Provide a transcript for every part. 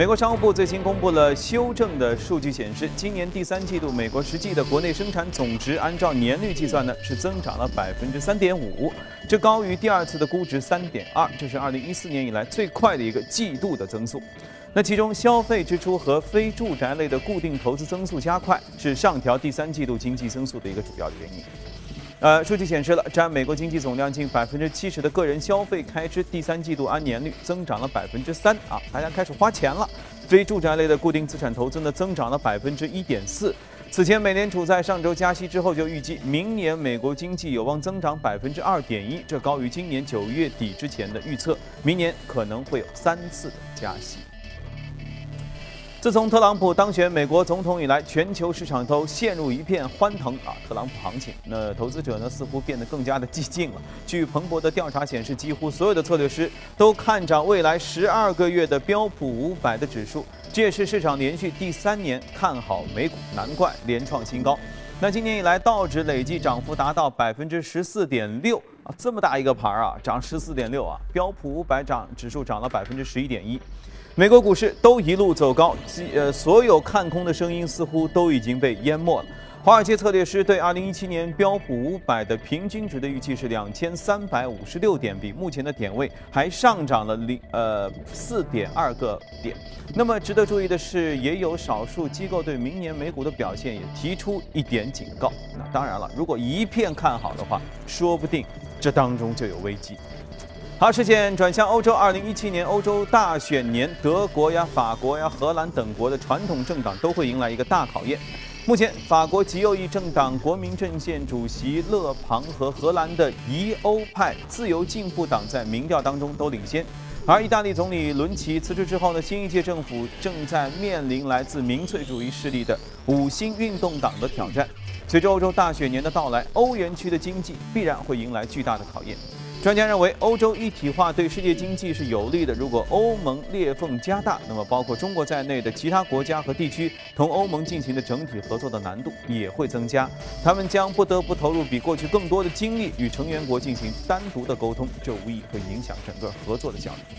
美国商务部最新公布了修正的数据，显示今年第三季度美国实际的国内生产总值按照年率计算呢是增长了百分之三点五，这高于第二次的估值三点二，这是二零一四年以来最快的一个季度的增速。那其中消费支出和非住宅类的固定投资增速加快，是上调第三季度经济增速的一个主要的原因。呃，数据显示了，占美国经济总量近百分之七十的个人消费开支，第三季度按年率增长了百分之三啊，大家开始花钱了。非住宅类的固定资产投资呢，增长了百分之一点四。此前，美联储在上周加息之后就预计，明年美国经济有望增长百分之二点一，这高于今年九月底之前的预测，明年可能会有三次的加息。自从特朗普当选美国总统以来，全球市场都陷入一片欢腾啊！特朗普行情，那投资者呢似乎变得更加的激进了。据彭博的调查显示，几乎所有的策略师都看涨未来十二个月的标普五百的指数，这也是市场连续第三年看好美股，难怪连创新高。那今年以来，道指累计涨幅达到百分之十四点六啊，这么大一个盘儿啊，涨十四点六啊！标普五百涨指数涨了百分之十一点一。美国股市都一路走高，呃，所有看空的声音似乎都已经被淹没了。华尔街策略师对2017年标普500的平均值的预期是2356点，比目前的点位还上涨了零呃4.2个点。那么值得注意的是，也有少数机构对明年美股的表现也提出一点警告。那当然了，如果一片看好的话，说不定这当中就有危机。好，视线转向欧洲。二零一七年欧洲大选年，德国呀、法国呀、荷兰等国的传统政党都会迎来一个大考验。目前，法国极右翼政党国民阵线主席勒庞和荷兰的疑欧派自由进步党在民调当中都领先。而意大利总理伦齐辞职之后呢，新一届政府正在面临来自民粹主义势力的五星运动党的挑战。随着欧洲大选年的到来，欧元区的经济必然会迎来巨大的考验。专家认为，欧洲一体化对世界经济是有利的。如果欧盟裂缝加大，那么包括中国在内的其他国家和地区同欧盟进行的整体合作的难度也会增加。他们将不得不投入比过去更多的精力与成员国进行单独的沟通，这无疑会影响整个合作的效率。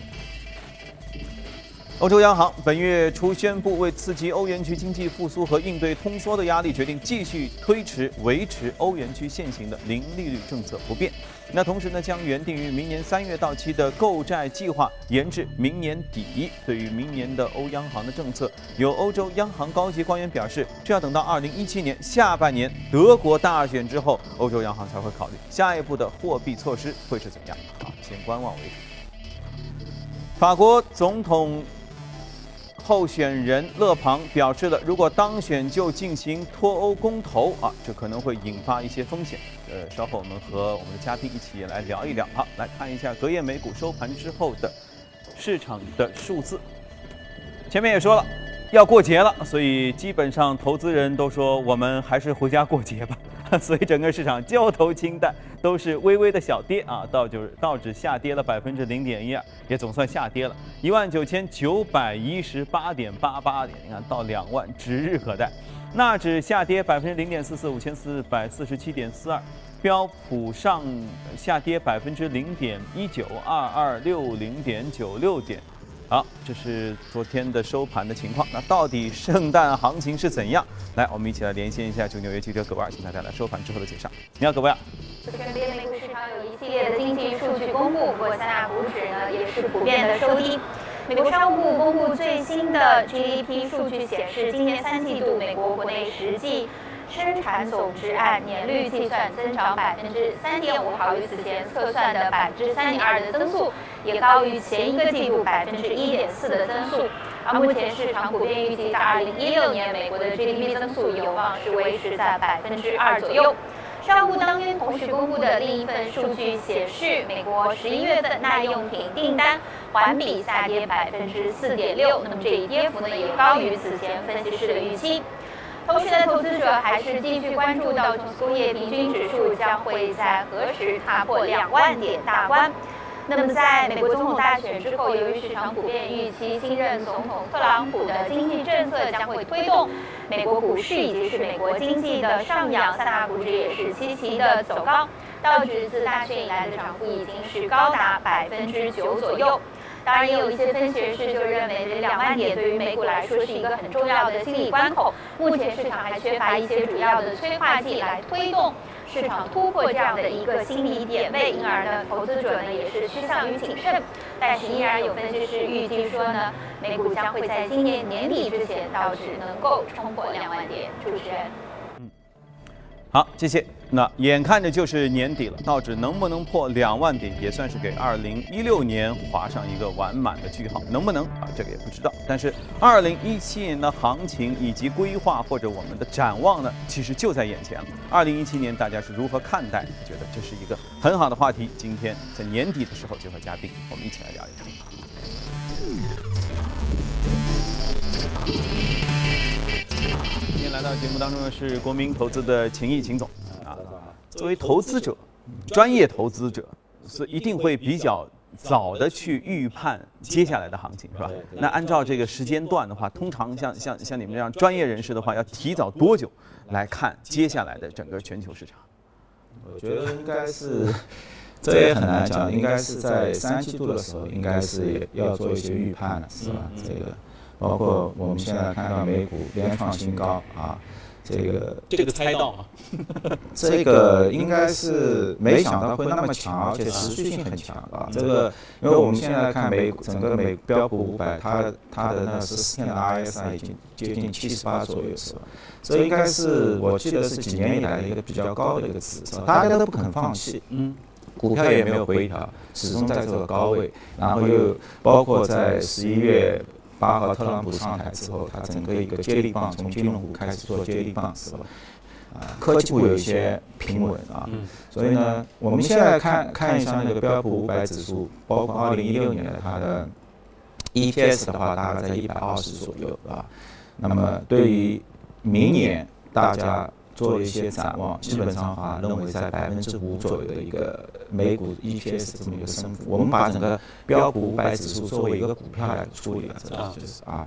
欧洲央行本月初宣布，为刺激欧元区经济复苏和应对通缩的压力，决定继续推迟维持欧元区现行的零利率政策不变。那同时呢，将原定于明年三月到期的购债计划延至明年底。对于明年的欧央行的政策，有欧洲央行高级官员表示，这要等到二零一七年下半年德国大选之后，欧洲央行才会考虑下一步的货币措施会是怎样。好，先观望为主。法国总统。候选人勒庞表示了，如果当选就进行脱欧公投啊，这可能会引发一些风险。呃，稍后我们和我们的嘉宾一起来聊一聊。好，来看一下隔夜美股收盘之后的市场的数字。前面也说了，要过节了，所以基本上投资人都说我们还是回家过节吧。所以整个市场交投清淡，都是微微的小跌啊，道就是道指下跌了百分之零点一二，也总算下跌了，一万九千九百一十八点八八点，你看到两万指日可待。纳指下跌百分之零点四四，五千四百四十七点四二，标普上下跌百分之零点一九，二二六零点九六点。好，这是昨天的收盘的情况。那到底圣诞行情是怎样？来，我们一起来连线一下就纽约记者葛万，请他带来收盘之后的介绍。你好，葛万。昨天美股市场有一系列的经济数据公布，不过三大股指呢也是普遍的收低。美国商务部公布最新的 GDP 数据显示，今年三季度美国国内实际。生产总值按年率计算增长百分之三点五，好于此前测算的百分之三点二的增速，也高于前一个季度百分之一点四的增速。而目前市场普遍预计，在二零一六年美国的 GDP 增速有望是维持在百分之二左右。商务部当天同时公布的另一份数据显示，美国十一月份耐用品订单环比下跌百分之四点六，那么这一跌幅呢也高于此前分析师的预期。同时呢，投资者还是继续关注到工业平均指数将会在何时踏破两万点大关。那么，在美国总统大选之后，由于市场普遍预期新任总统特朗普的经济政策将会推动美国股市以及是美国经济的上扬，三大股指也是齐齐的走高。道指自大选以来的涨幅已经是高达百分之九左右。当然，也有一些分析人士就认为，这两万点对于美股来说是一个很重要的心理关口。目前市场还缺乏一些主要的催化剂来推动市场突破这样的一个心理点位，因而呢，投资者呢也是趋向于谨慎。但是，依然有分析师预计说呢，美股将会在今年年底之前，倒是能够冲破两万点。主持人。嗯好，谢谢。那眼看着就是年底了，道指能不能破两万点，也算是给二零一六年划上一个完满的句号。能不能啊？这个也不知道。但是二零一七年的行情以及规划或者我们的展望呢，其实就在眼前了。二零一七年大家是如何看待？觉得这是一个很好的话题。今天在年底的时候，就和嘉宾我们一起来聊一聊。今天来到节目当中的是国民投资的秦毅秦总，作为投资者，专业投资者是一定会比较早的去预判接下来的行情，是吧？那按照这个时间段的话，通常像像像你们这样专业人士的话，要提早多久来看接下来的整个全球市场？我觉得应该是，这也很难讲，应该是在三季度的时候，应该是要做一些预判了，是吧？这个。包括我们现在看到美股连创新高啊，这个这个猜到吗？这个应该是没想到会那么强，而且持续性很强啊。这个因为我们现在看美整个美标普五百，它它的那十四天的 RSI 已经接近七十八左右，是吧？这应该是我记得是几年以来的一个比较高的一个指数？大家都不肯放弃，嗯，股票也没有回调，始终在这个高位，然后又包括在十一月。八号特朗普上台之后，他整个一个接力棒从金融股开始做接力棒，是吧？啊，科技股有一些平稳啊，所以呢，我们现在看看一下那个标普五百指数，包括二零一六年的它的 EPS 的话，大概在一百二十左右啊。那么对于明年大家。做一些展望，基本上的话，认为在百分之五左右的一个美股 EPS 这么一个升幅。我们把整个标普五百指数作为一个股票来处理了，这个就是啊。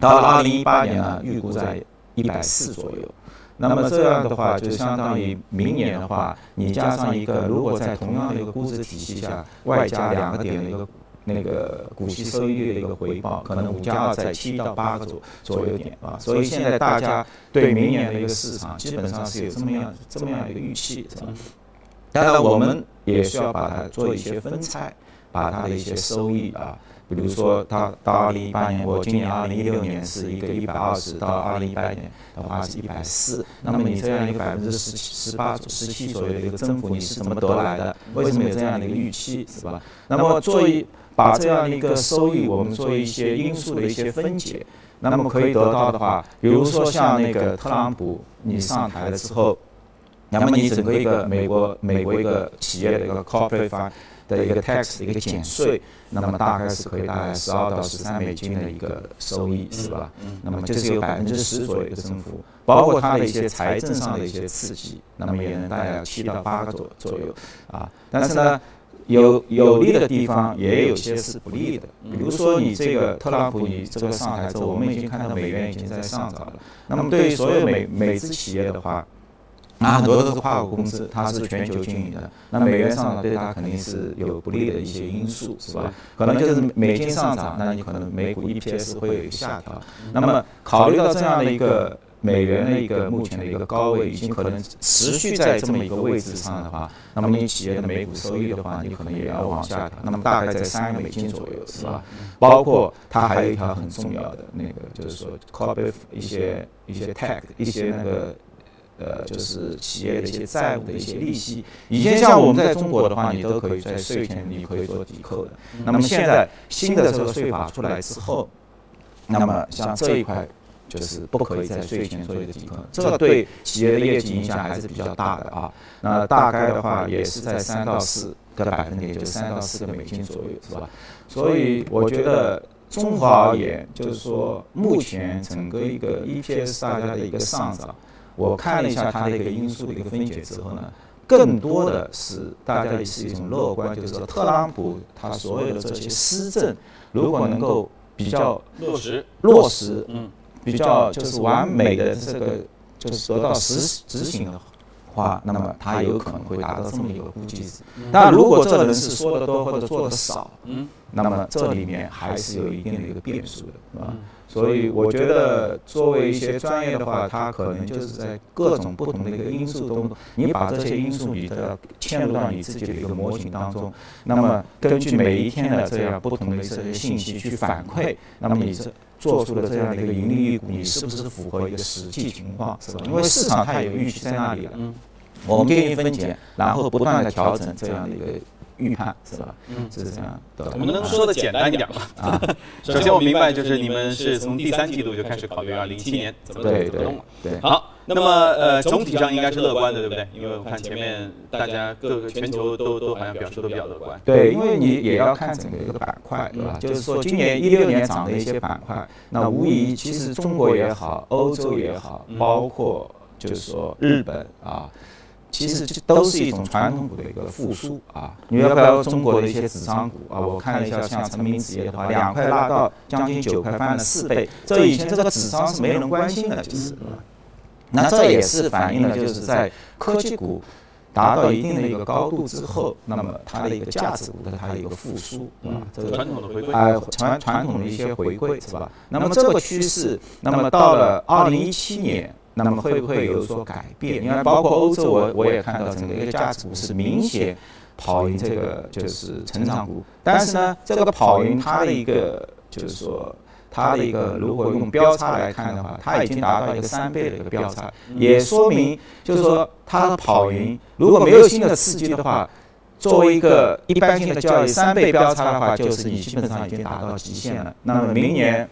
到了二零一八年呢，预估在一百四左右。那么这样的话，就相当于明年的话，你加上一个，如果在同样的一个估值体系下，外加两个点的一个。那个股息收益率的一个回报，可能五加二在七到八个左左右点啊，所以现在大家对明年的一个市场基本上是有这么样这么样一个预期，是吧？当然，我们也需要把它做一些分拆，把它的一些收益啊，比如说它到二零一八年，我今年二零一六年是一个一百二十，到二零一八年的话是一百四，那么你这样一个百分之十十八、十七左右的一个增幅，你是怎么得来的？为什么有这样的一个预期，是吧？那么作为把这样的一个收益，我们做一些因素的一些分解，那么可以得到的话，比如说像那个特朗普你上台了之后，那么你整个一个美国美国一个企业的一个 corporate 的一个 tax 的一个减税，那么大概是可以大概十二到十三美金的一个收益，是吧？那么这是有百分之十左右的增幅，包括它的一些财政上的一些刺激，那么也能大概七到八个左左右啊，但是呢。有有利的地方，也有些是不利的。比如说，你这个特朗普，你这个上台之后，我们已经看到美元已经在上涨了。那么，对于所有美美资企业的话，那很多都是跨国公司，它是全球经营的。那美元上涨对它肯定是有不利的一些因素，是吧？可能就是美金上涨，那你可能美股 EPS 会有一个下调。那么，考虑到这样的一个。美元的一个目前的一个高位，已经可能持续在这么一个位置上的话，那么你企业的每股收益的话，你可能也要往下调。那么大概在三个美金左右，是吧？包括它还有一条很重要的那个，就是说 corporate 一些一些 tax 一些那个呃，就是企业的一些债务的一些利息。以前像我们在中国的话，你都可以在税前你可以做抵扣的。那么现在新的这个税法出来之后，那么像这一块。就是不可以在税前做一个抵扣，这个对企业的业绩影响还是比较大的啊。那大概的话也是在三到四个百分点，就三到四个美金左右，是吧？所以我觉得综合而言，就是说目前整个一个 EPS 大家的一个上涨，我看了一下它的一个因素的一个分解之后呢，更多的是大家是一种乐观，就是说特朗普他所有的这些施政，如果能够比较落实落实，嗯。比较就是完美的这个，就是得到实执行的话，那么他有可能会达到这么一个估计值。但如果这个人是说的多或者做的少，嗯，那么这里面还是有一定的一个变数的，是吧？所以我觉得，作为一些专业的话，它可能就是在各种不同的一个因素中，你把这些因素你的嵌入到你自己的一个模型当中，那么根据每一天的这样不同的这些信息去反馈，那么你是做出的这样的一个盈利预估，你是不是符合一个实际情况，是吧？因为市场它有预期在那里了，我们进行分钱，然后不断的调整这样的一个。预判是吧？嗯，是这样。我们能说的简单一点吗？啊，首先我明白，就是你们是从第三季度就开始考虑啊，零七年怎么怎么动了。对，好，那么呃，总体上应该是乐观的，对不对？因为我看前面大家各个全球都都好像表示都比较乐观。对，因为你也要看整个一个板块，对吧？就是说今年一六年涨的一些板块，那无疑其实中国也好，欧洲也好，包括就是说日本啊。其实这都是一种传统股的一个复苏啊！你要不要中国的一些纸张股啊？我看了一下，像成名纸业的话，两块拉到将近九块，翻了四倍。这以前这个纸张是没人关心的，就是。那这也是反映了，就是在科技股达到一定的一个高度之后，那么它的一个价值股的它的一个复苏，啊，这个传统的回归啊，传传统的一些回归是吧？那么这个趋势，那么到了二零一七年。那么会不会有所改变？因为包括欧洲，我我也看到整个一个价值股是明显跑赢这个就是成长股。但是呢，这个跑赢它的一个就是说它的一个如果用标差来看的话，它已经达到一个三倍的一个标差，也说明就是说它的跑赢如果没有新的刺激的话，作为一个一般性的交易，三倍标差的话，就是你基本上已经达到极限了。那么明年。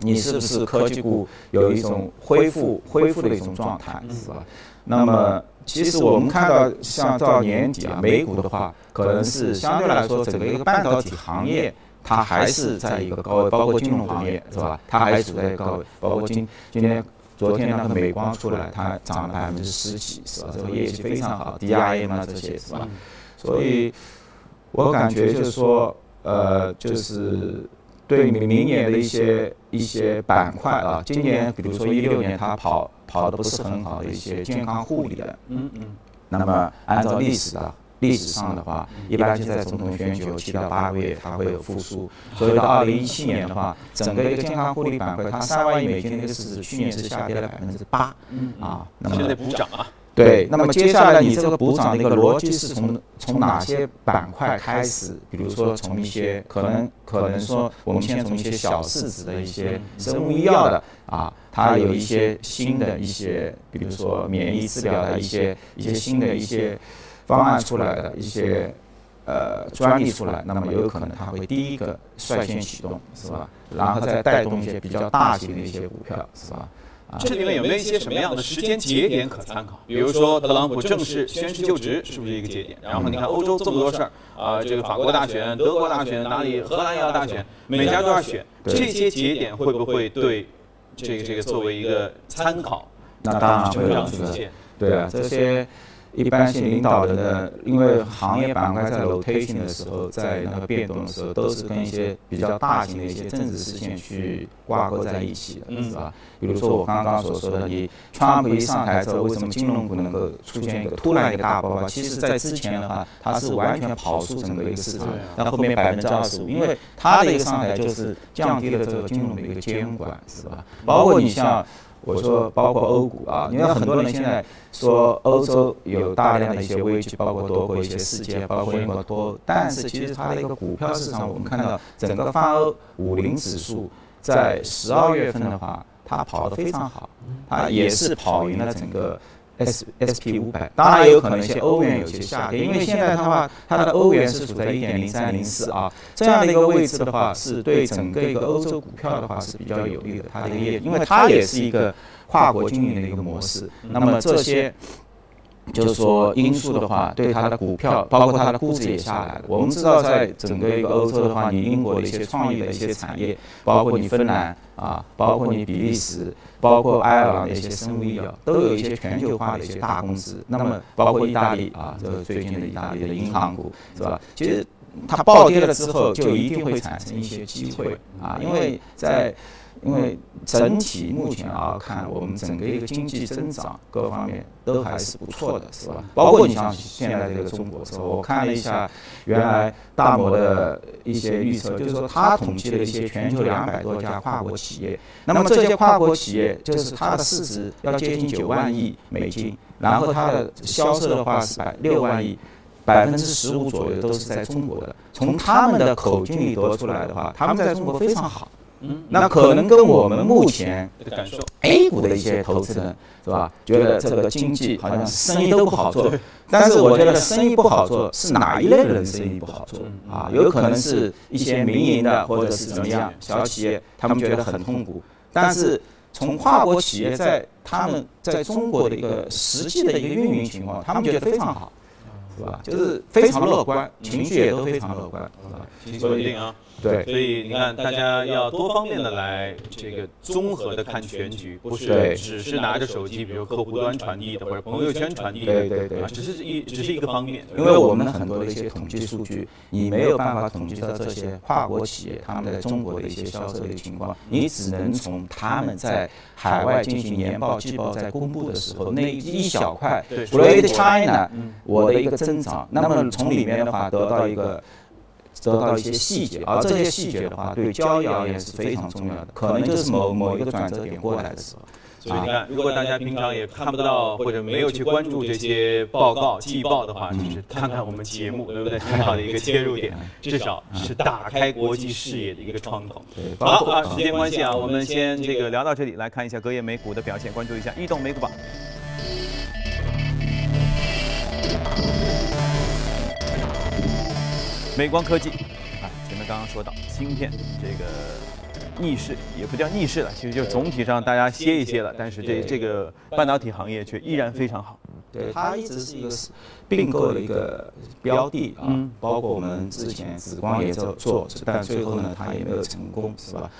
你是不是科技股有一种恢复恢复的一种状态，是吧？那么其实我们看到，像到年底啊，美股的话，可能是相对来说整个一个半导体行业，它还是在一个高位，包括金融行业，是吧？它还处在高位，包括今今天昨天那个美光出来，它涨了百分之十几，是吧？这个业绩非常好，DRAM 啊这些，是吧？所以我感觉就是说，呃，就是。对明明年的一些一些板块啊，今年比如说一六年它跑跑的不是很好的一些健康护理的，嗯嗯，那么按照历史的历史上的话，一般就在总统选举后七到八个月它会有复苏，所以到二零一七年的话，整个一个健康护理板块它三万亿美金的一个市值去年是下跌了百分之八，嗯啊，那么现在补涨啊。对，那么接下来你这个补涨的一个逻辑是从从哪些板块开始？比如说从一些可能可能说，我们先从一些小市值的一些生物医药的啊，它有一些新的一些，比如说免疫治疗的一些一些新的一些方案出来的一些呃专利出来，那么有可能它会第一个率先启动，是吧？然后再带动一些比较大型的一些股票，是吧？这里面有没有一些什么样的时间节点可参考？比如说特朗普正式宣誓就职，是不是一个节点？然后你看欧洲这么多事儿啊，这个法国大选、德国大选，哪里荷兰也要大选，每家都要选，这些节点会不会对这个这个作为一个参考？那当然会了，对啊，这些。一般性领导人的，因为行业板块在 rotation 的时候，在那个变动的时候，都是跟一些比较大型的一些政治事件去挂钩在一起的，是吧？比如说我刚刚所说的，你川普一上台之后，为什么金融股能够出现一个突然一个大爆发？其实，在之前的话，它是完全跑出整个一个市场，到后面百分之二十五，因为它的一个上台就是降低了这个金融的一个监管，是吧？包括你像。我说，包括欧股啊，因为很多人现在说欧洲有大量的一些危机，包括多国一些事件，包括英国多，但是其实它的一个股票市场，我们看到整个泛欧五零指数在十二月份的话，它跑得非常好，它也是跑赢了整个。S S P 五百，当然也有可能一些欧元有些下跌，因为现在的话，它的欧元是处在一点零三零四啊这样的一个位置的话，是对整个一个欧洲股票的话是比较有利的，它的一个业，因为它也是一个跨国经营的一个模式，那么这些。就是说，因素的话，对它的股票，包括它的估值也下来了。我们知道，在整个一个欧洲的话，你英国的一些创意的一些产业，包括你芬兰啊，包括你比利时，包括爱尔兰的一些生物医药，都有一些全球化的一些大公司。那么，包括意大利啊，这个最近的意大利的银行股，是吧？其实它暴跌了之后，就一定会产生一些机会啊，因为在。因为整体目前啊看，我们整个一个经济增长各方面都还是不错的，是吧？包括你像现在这个中国，是吧？我看了一下原来大摩的一些预测，就是说他统计了一些全球两百多家跨国企业，那么这些跨国企业就是它的市值要接近九万亿美金，然后它的销售的话是百六万亿。百分之十五左右都是在中国的。从他们的口径里得出来的话，他们在中国非常好。嗯，那可能跟我们目前感受 A 股的一些投资人是吧，觉得这个经济好像生意都不好做。但是我觉得生意不好做是哪一类人生意不好做啊？有可能是一些民营的或者是怎么样小企业，他们觉得很痛苦。但是从跨国企业在他们在中国的一个实际的一个运营情况，他们觉得非常好。是吧？就是非常乐观，情绪也都非常乐观，是吧？情绪稳定啊。对，所以你看，大家要多方面的来这个综合的看全局，不是只是拿着手机，比如客户端传递的或者朋友圈传递的，对对对，只是一只是一个方面。因为我们很多的一些统计数据，你没有办法统计到这些跨国企业他们在中国的一些销售的一个情况，你只能从他们在海外进行年报季报在公布的时候那一小块，Great China，我的一个增长，那么从里面的话得到一个。得到一些细节，而这些细节的话，对交易而言是非常重要的，可能就是某某一个转折点过来的时候。所以你看，如果大家平常也看不到或者没有去关注这些报告、季报的话，就是看看我们节目，对不对？很好的一个切入点，至少是打开国际视野的一个窗口。好啊，时间关系啊，我们先这个聊到这里，来看一下隔夜美股的表现，关注一下异动美股榜。美光科技，啊，前面刚刚说到芯片这个逆势，也不叫逆势了，其实就总体上大家歇一歇了，但是这这个半导体行业却依然非常好。对，它一直是一个并购的一个标的啊，包括我们之前紫光也在做，但最后呢，它也没有成功，是吧？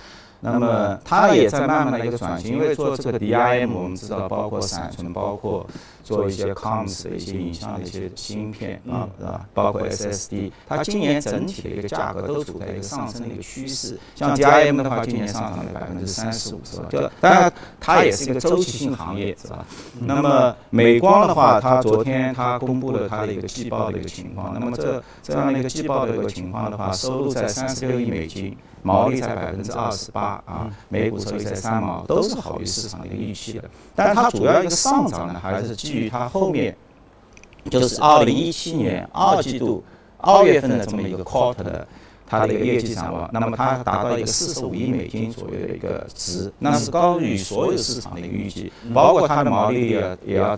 那么它也在慢慢的一个转型，因为做这个 DIM，我们知道包括闪存，包括。做一些 COMS 的一些影像的一些芯片啊，是吧？包括 SSD，它今年整体的一个价格都处在一个上升的一个趋势。像 DIM 的话，今年上涨了百分之三十五，是吧？就当然它也是一个周期性行业，是吧？那么美光的话，它昨天它公布了它的一个季报的一个情况。那么这这样的一个季报的一个情况的话，收入在三十六亿美金，毛利在百分之二十八啊，每股收益在三毛，都是好于市场的一个预期的。但是它主要一个上涨呢，还是基于它后面就是二零一七年二季度二月份的这么一个 quarter 的它的一个业绩展望，那么它达到一个四十五亿美金左右的一个值，那是高于所有市场的一个预计，包括它的毛利率也要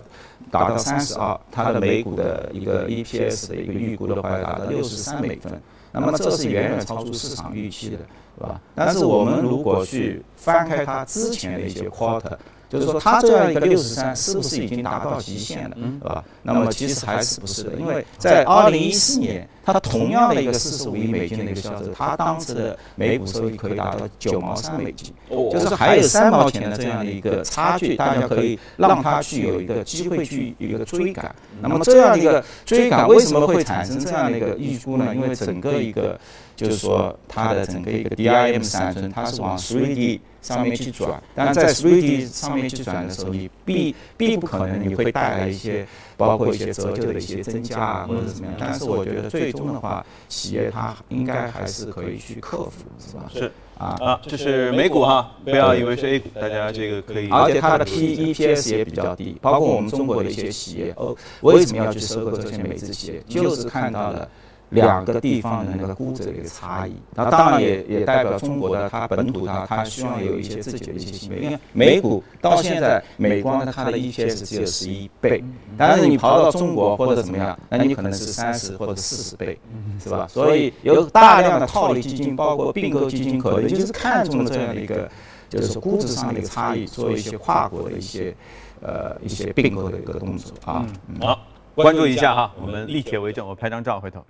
达到三十二，它的每股的一个 EPS 的一个预估的话要达到六十三美分，那么这是远远超出市场预期的，是吧？但是我们如果去翻开它之前的一些 quarter。就是说，它这样一个六十三，是不是已经达到极限了，是吧？那么其实还是不是的，因为在二零一四年，它同样的一个四十五亿美金的一个销售，它当时的每股收益可以达到九毛三美金，就是还有三毛钱的这样的一个差距，大家可以让它去有一个机会去一个追赶。那么这样的一个追赶为什么会产生这样的一个预估呢？因为整个一个就是说它的整个一个 DIM 闪存，它是往 3D。上面去转，但在 3D 上面去转的时候，你必必不可能你会带来一些，包括一些折旧的一些增加啊，或者怎么样。但是我觉得最终的话，企业它应该还是可以去克服，是吧？是啊啊，这是美股哈，不要以为是 A 股，大家这个可以。而且它的 P EPS 也比较低，包括我们中国的一些企业，哦，为什么要去收购这些美资企业？就是看到了。两个地方的那个估值的一个差异，那当然也也代表中国的它本土它它希望有一些自己的一些行为。因为美股到现在美光它的 EPS 只有十一倍，但是你跑到中国或者怎么样，那你可能是三十或者四十倍，是吧？所以有大量的套利基金，包括并购基金，可能就是看中了这样的一个，就是估值上的一个差异，做一些跨国的一些呃一些并购的一个动作啊。好。关注一下哈，我们立铁为证，我拍张照回头，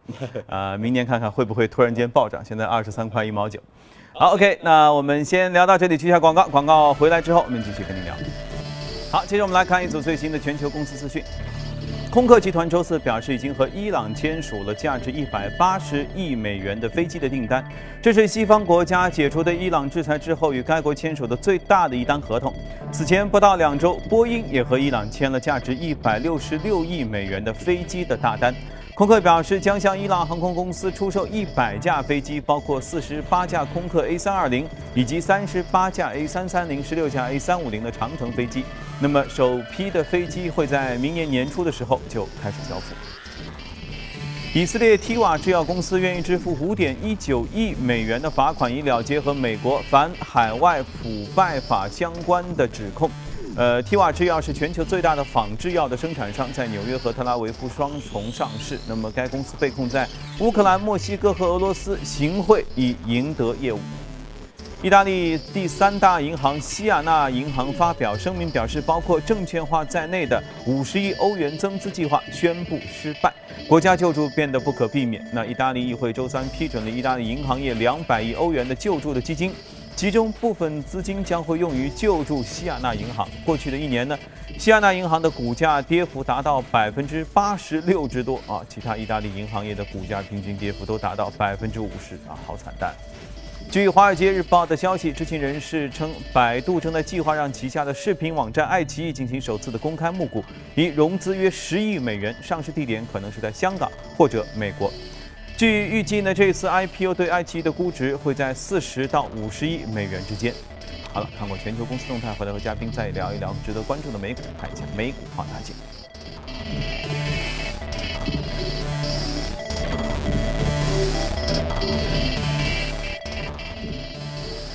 啊，明年看看会不会突然间暴涨，现在二十三块一毛九。好，OK，那我们先聊到这里，去一下广告，广告回来之后我们继续跟您聊。好，接着我们来看一组最新的全球公司资讯。空客集团周四表示，已经和伊朗签署了价值一百八十亿美元的飞机的订单，这是西方国家解除对伊朗制裁之后与该国签署的最大的一单合同。此前不到两周，波音也和伊朗签了价值一百六十六亿美元的飞机的大单。空客表示，将向伊朗航空公司出售一百架飞机，包括四十八架空客 A 三二零以及三十八架 A 三三零、十六架 A 三五零的长程飞机。那么，首批的飞机会在明年年初的时候就开始交付。以色列 t 瓦制药公司愿意支付五点一九亿美元的罚款，以了结和美国反海外腐败法相关的指控。呃，T 瓦制药是全球最大的仿制药的生产商，在纽约和特拉维夫双重上市。那么，该公司被控在乌克兰、墨西哥和俄罗斯行贿，以赢得业务。意大利第三大银行西亚纳银行发表声明，表示包括证券化在内的五十亿欧元增资计划宣布失败，国家救助变得不可避免。那意大利议会周三批准了意大利银行业两百亿欧元的救助的基金。其中部分资金将会用于救助西亚纳银行。过去的一年呢，西亚纳银行的股价跌幅达到百分之八十六之多啊，其他意大利银行业的股价平均跌幅都达到百分之五十啊，好惨淡。据《华尔街日报》的消息，知情人士称，百度正在计划让旗下的视频网站爱奇艺进行首次的公开募股，以融资约十亿美元，上市地点可能是在香港或者美国。据预计呢，这次 IPO 对爱奇艺的估值会在四十到五十亿美元之间。好了，看过全球公司动态，回来和嘉宾再聊一聊值得关注的美股，看一下美股放大镜。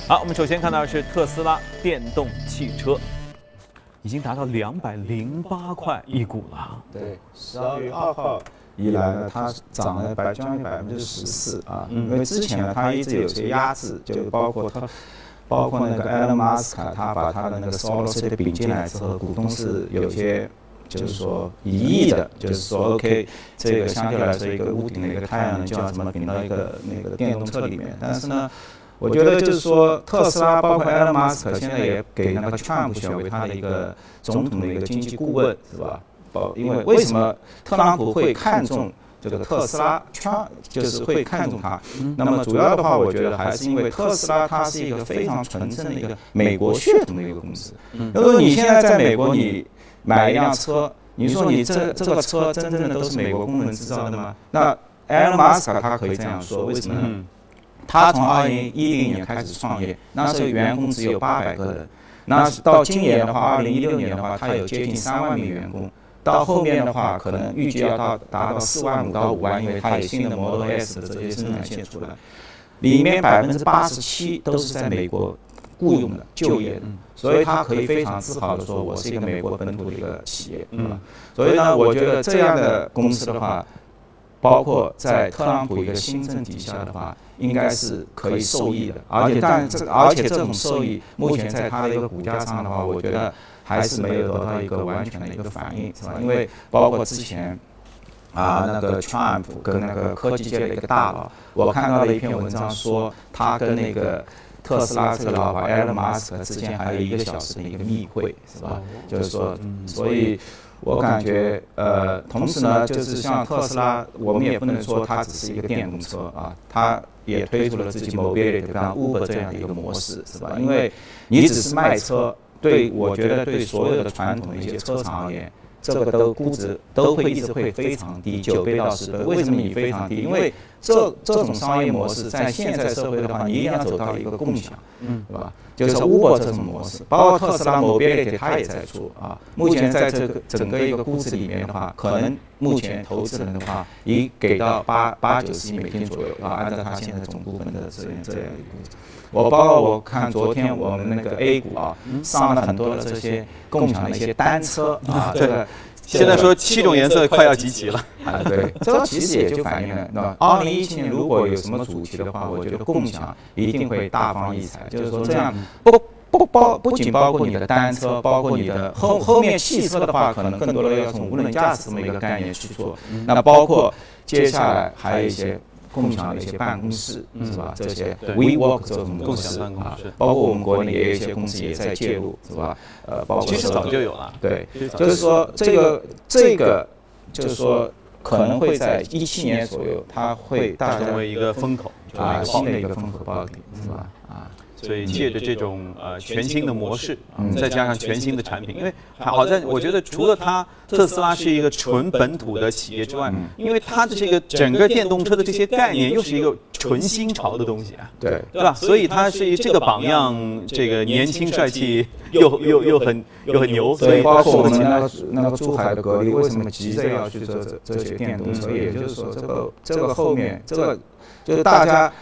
好，我们首先看到的是特斯拉电动汽车，已经达到两百零八块一股了。对，十二月二号。以来呢，它涨了百将近百分之十四啊，因为之前呢，它一直有些压制，就包括它，包括那个埃隆·马斯克，他把他的那个 SolarCity 并进来之后，股东是有些就是说疑义的，就是说 OK，这个相对来说一个屋顶的一个太阳能就要怎么顶到一个那个电动车里面，但是呢，我觉得就是说特斯拉包括埃隆·马斯克现在也给那个川普选为他的一个总统的一个经济顾问，是吧？包，因为为什么特朗普会看中这个特斯拉？圈就是会看中它。那么主要的话，我觉得还是因为特斯拉它是一个非常纯正的一个美国血统的一个公司。如果你现在在美国，你买一辆车，你说你这这个车真正的都是美国工人制造的吗？那埃隆·马斯克他可以这样说，为什么呢？他从二零一零年开始创业，那时候员工只有八百个人。那到今年的话，二零一六年的话，他有接近三万名员工。到后面的话，可能预计要到达到四万五到五万，因为他有新的 Model S 的这些生产线出来，里面百分之八十七都是在美国雇佣的、就业的，所以他可以非常自豪的说，我是一个美国本土的一个企业，嗯，所以呢，我觉得这样的公司的话，包括在特朗普一个新政底下的话，应该是可以受益的，而且但这而且这种受益，目前在它的一个股价上的话，我觉得。还是没有得到一个完全的一个反应，是吧？因为包括之前啊，那个 Trump 跟那个科技界的一个大佬，我看到了一篇文章说，他跟那个特斯拉这个老板 Elon Musk 之间还有一个小时的一个密会，是吧？就是说，所以我感觉，呃，同时呢，就是像特斯拉，我们也不能说它只是一个电动车啊，它也推出了自己 Mobility，像 Uber 这样的一个模式，是吧？因为你只是卖车。对，我觉得对所有的传统的一些车厂而言，这个都估值都会一直会非常低，九倍到十倍。为什么你非常低？因为这这种商业模式在现在社会的话，你一定要走到一个共享，嗯，对吧？就是 Uber 这种模式，包括特斯拉、Mobility 它也在做啊。目前在这个整个一个估值里面的话，可能目前投资人的话，已给到八八九十亿美金左右啊，按照它现在总部分的这样这样一个估值。我包括我看昨天我们那个 A 股啊，上了很多的这些共享的一些单车啊，这个现在说七种颜色快要集齐了 啊，对，这其实也就反映了，那二零一七年如果有什么主题的话，我觉得共享一定会大放异彩，就是说这样不不包不仅包括你的单车，包括你的后后面汽车的话，可能更多的要从无人驾驶这么一个概念去做，那包括接下来还有一些。共享的一些办公室是吧？这些 WeWork 这种公司啊，包括我们国内也有一些公司也在介入，是吧？呃，包括其实早就有了。对，就是说这个这个就是说可能会在一七年左右，它会大成为一个风口啊，新的一个风口爆点，是吧？啊。所以借着这种呃全新的模式，嗯，再加上全新的产品，因为好在我觉得除了它，特斯拉是一个纯本土的企业之外，因为它的这个整个电动车的这些概念又是一个纯新潮的东西啊，对对吧？所以它是这个榜样，这个年轻帅气又又又很又很牛，所以包括我们那个那个珠海的格力为什么急着要去做这这些电动车？也就是说，这个这个后面这个就是大家。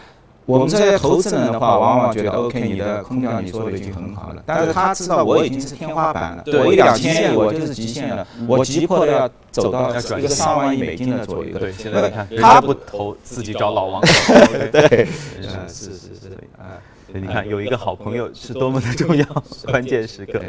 我们这些投资人的话，往往觉得 OK，你的空调你做的已经很好了，但是他知道我已经是天花板了，我一两千亿我就是极限了，我急迫的要走到一个上万亿美金的左右。对，现在你看，他不投，自己找老王。对，是是是，啊。所以你看，有一个好朋友是多么的重要，关键时刻。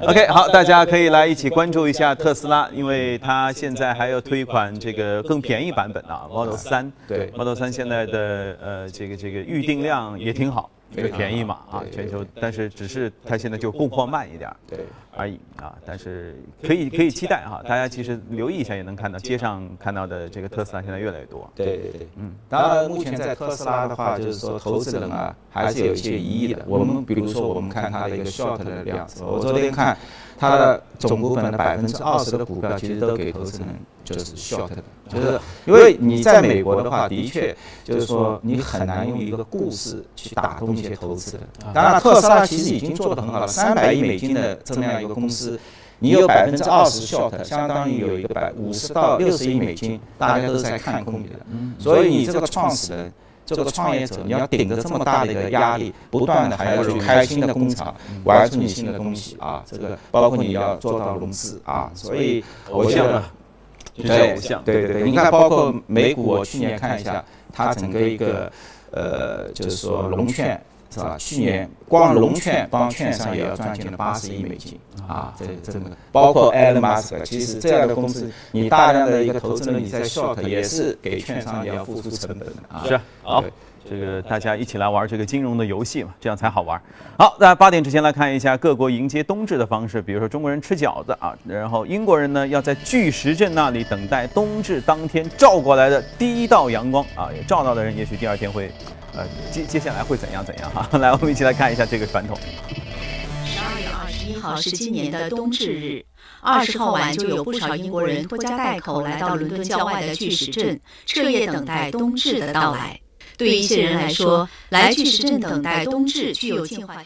OK，好，大家可以来一起关注一下特斯拉，因为它现在还要推一款这个更便宜版本啊，Model 三。对，Model 三现在的呃这个这个预定量也挺好。因为便宜嘛啊，全球，但是只是它现在就供货慢一点，对而已啊。但是可以可以期待哈，大家其实留意一下也能看到街上看到的这个特斯拉现在越来越多。对对对，嗯。当然，目前在特斯拉的话，就是说投资人啊，还是有一些疑义的。我们比如说，我们看它的一个 short 的量，我昨天看。它的总股本的百分之二十的股票，其实都给投资人就是 short 的，就是因为你在美国的话，的确就是说你很难用一个故事去打动一些投资人。当然，特斯拉其实已经做得很好了，三百亿美金的这么样一个公司，你有百分之二十 short，相当于有一个百五十到六十亿美金，大家都在看空你的。所以你这个创始人。这个创业者，你要顶着这么大的一个压力，不断的还要去开新的工厂，玩出你新的东西啊！这个包括你要做到融资啊，所以偶像啊，对对对对，你看，包括美股，我去年看一下，它整个一个呃，就是说龙券。是吧？去年光龙券帮券商也要赚进了八十亿美金啊！这这个包括埃隆·马斯克，其实这样的公司，你大量的一个投资呢你在 short 也是给券商也要付出成本的啊。是好，这个大家一起来玩这个金融的游戏嘛，这样才好玩。好，那八点之前来看一下各国迎接冬至的方式，比如说中国人吃饺子啊，然后英国人呢要在巨石阵那里等待冬至当天照过来的第一道阳光啊，照到的人也许第二天会。呃，接接下来会怎样怎样哈？来，我们一起来看一下这个传统。十二月二十一号是今年的冬至日，二十号晚就有不少英国人拖家带口来到伦敦郊外的巨石阵，彻夜等待冬至的到来。对于一些人来说，来巨石阵等待冬至具有进化。